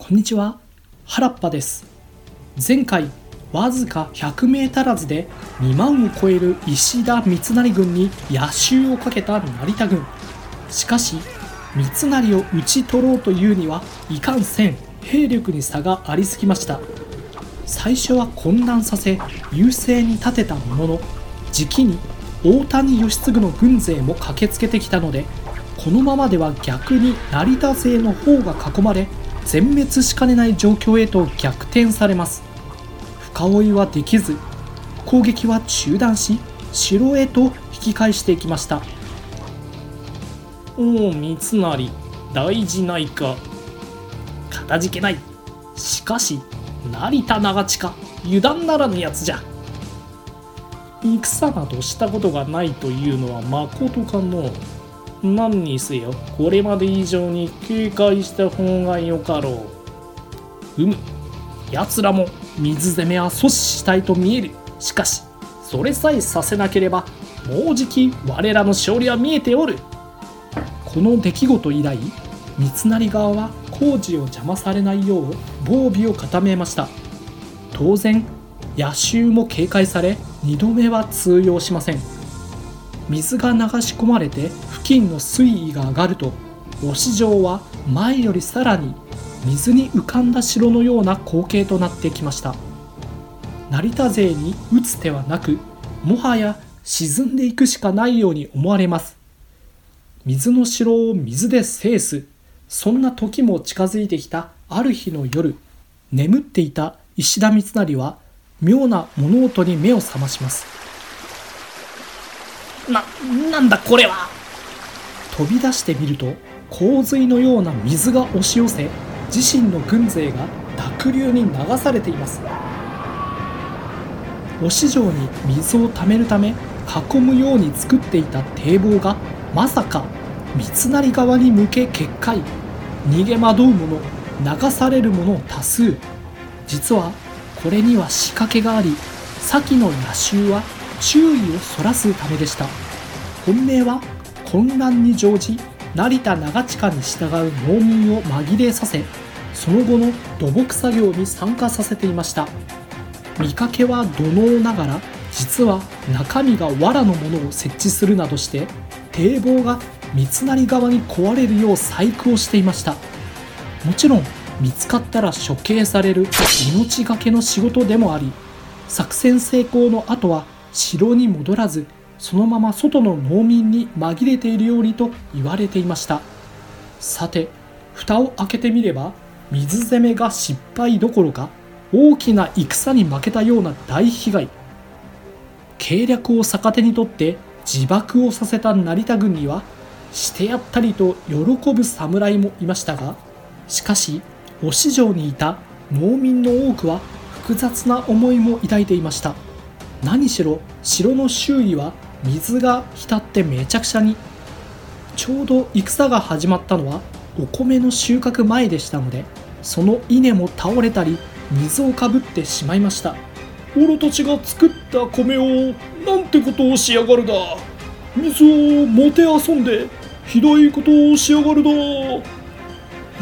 こんにちは。原っぱです。前回わずか100名足らずで2万を超える石田三成軍に野襲をかけた成田軍。しかし三成を討ち取ろうというにはいかんせん兵力に差がありすぎました。最初は混乱させ優勢に立てたものの時期に大谷義継の軍勢も駆けつけてきたのでこのままでは逆に成田勢の方が囲まれ全滅しかねない状況へと逆転されます。深追いはできず攻撃は中断し城へと引き返していきました。おお三成大事ないか。かたじけない。しかし成田長近油断ならぬやつじゃ。戦などしたことがないというのはまことかの何にせよこれまで以上に警戒した方がよかろう。うむ奴らも水攻めは阻止したいと見える。しかしそれさえさせなければもうじき我らの勝利は見えておる。この出来事以来三成側は工事を邪魔されないよう防備を固めました。当然野襲も警戒され2度目は通用しません。水が流し込まれて付近の水位が上がると忍城は前よりさらに水に浮かんだ城のような光景となってきました。成田勢に打つ手はなくもはや沈んでいくしかないように思われます。水の城を水で制すそんな時も近づいてきたある日の夜眠っていた石田三成は妙な物音に目を覚まします。な、なんだこれは。飛び出してみると洪水のような水が押し寄せ自身の軍勢が濁流に流されています。忍城に水をためるため囲むように作っていた堤防がまさか三成側に向け決壊。逃げ惑う者流される者多数。実はこれには仕掛けがあり先の野襲は注意をそらすためでした。本命は混乱に乗じ成田長近に従う農民を紛れさせその後の土木作業に参加させていました。見かけは土のながら実は中身が藁のものを設置するなどして堤防が三成側に壊れるよう細工をしていました。もちろん見つかったら処刑される命がけの仕事でもあり作戦成功の後は城に戻らずそのまま外の農民に紛れているようにと言われていました。さて蓋を開けてみれば水攻めが失敗どころか大きな戦に負けたような大被害。計略を逆手にとって自爆をさせた成田軍にはしてやったりと喜ぶ侍もいましたがしかし忍城にいた農民の多くは複雑な思いも抱いていました。何しろ城の周囲は水が浸ってめちゃくちゃに。ちょうど戦が始まったのはお米の収穫前でしたのでその稲も倒れたり水をかぶってしまいました。俺たちが作った米をなんてことをしやがるだ。水をもてあそんでひどいことをしやがるだ。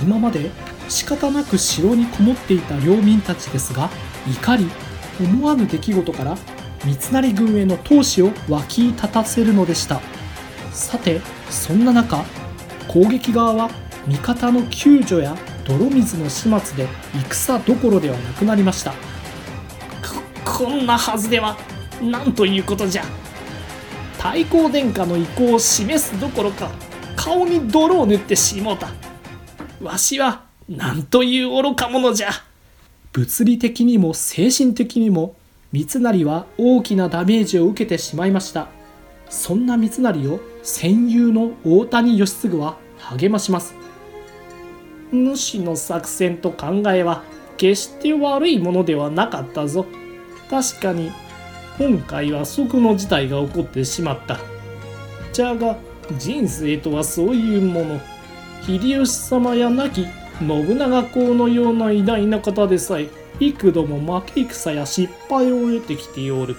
今まで仕方なく城にこもっていた領民たちですが怒り思わぬ出来事から三成軍への投資を湧き立たせるのでした。さてそんな中攻撃側は味方の救助や泥水の始末で戦どころではなくなりました。こんなはずではなんということじゃ。太閤殿下の意向を示すどころか顔に泥を塗ってしもうた。わしはなんという愚か者じゃ。物理的にも精神的にも三成は大きなダメージを受けてしまいました。そんな三成を戦友の大谷義継は励まします。主の作戦と考えは決して悪いものではなかったぞ。確かに今回は即の事態が起こってしまった。じゃが人生とはそういうもの。秀吉様や亡き信長公のような偉大な方でさえ幾度も負け戦や失敗を得てきておる。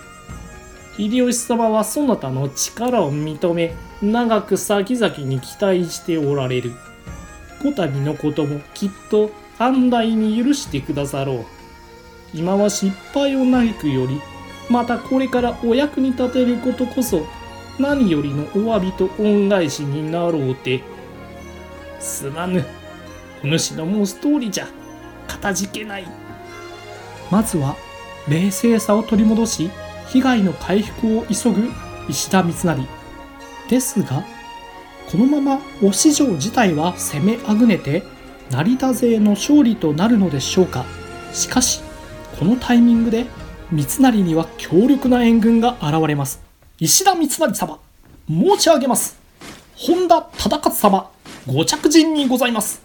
秀吉様はそなたの力を認め長く先々に期待しておられる。こたびのこともきっと安泰に許してくださろう。今は失敗を嘆くよりまたこれからお役に立てることこそ何よりのお詫びと恩返しになろうて。すまぬ。お主の申す通りじゃ。かたじけない。まずは冷静さを取り戻し被害の回復を急ぐ石田三成。ですがこのまま忍城自体は攻めあぐねて成田勢の勝利となるのでしょうか。しかしこのタイミングで三成には強力な援軍が現れます。石田三成様申し上げます。本田忠勝様ご着陣にございます。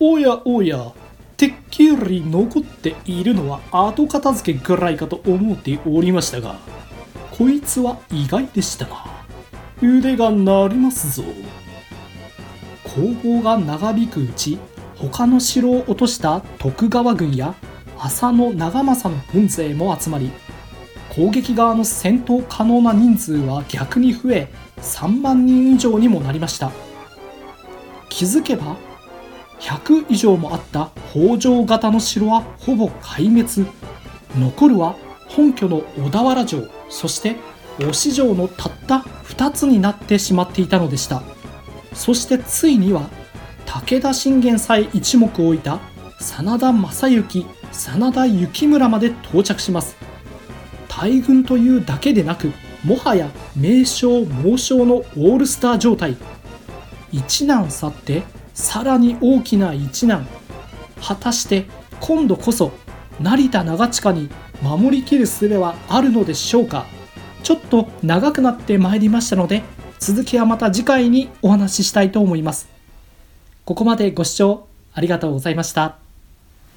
おやおやてっきり残っているのは後片付けぐらいかと思っておりましたがこいつは意外でしたな腕が鳴りますぞ。攻防が長引くうち他の城を落とした徳川軍や浅野長政の軍勢も集まり攻撃側の戦闘可能な人数は逆に増え3万人以上にもなりました。気づけば100以上もあった北条型の城はほぼ壊滅。残るは本拠の小田原城そして忍城のたった2つになってしまっていたのでした。そしてついには武田信玄さえ一目置いた真田正幸真田幸村まで到着します。大軍というだけでなくもはや名将猛将のオールスター状態。一難去ってさらに大きな一難。果たして今度こそ成田長近に守りきる術はあるのでしょうか？ちょっと長くなってまいりましたので続きはまた次回にお話ししたいと思います。ここまでご視聴ありがとうございました。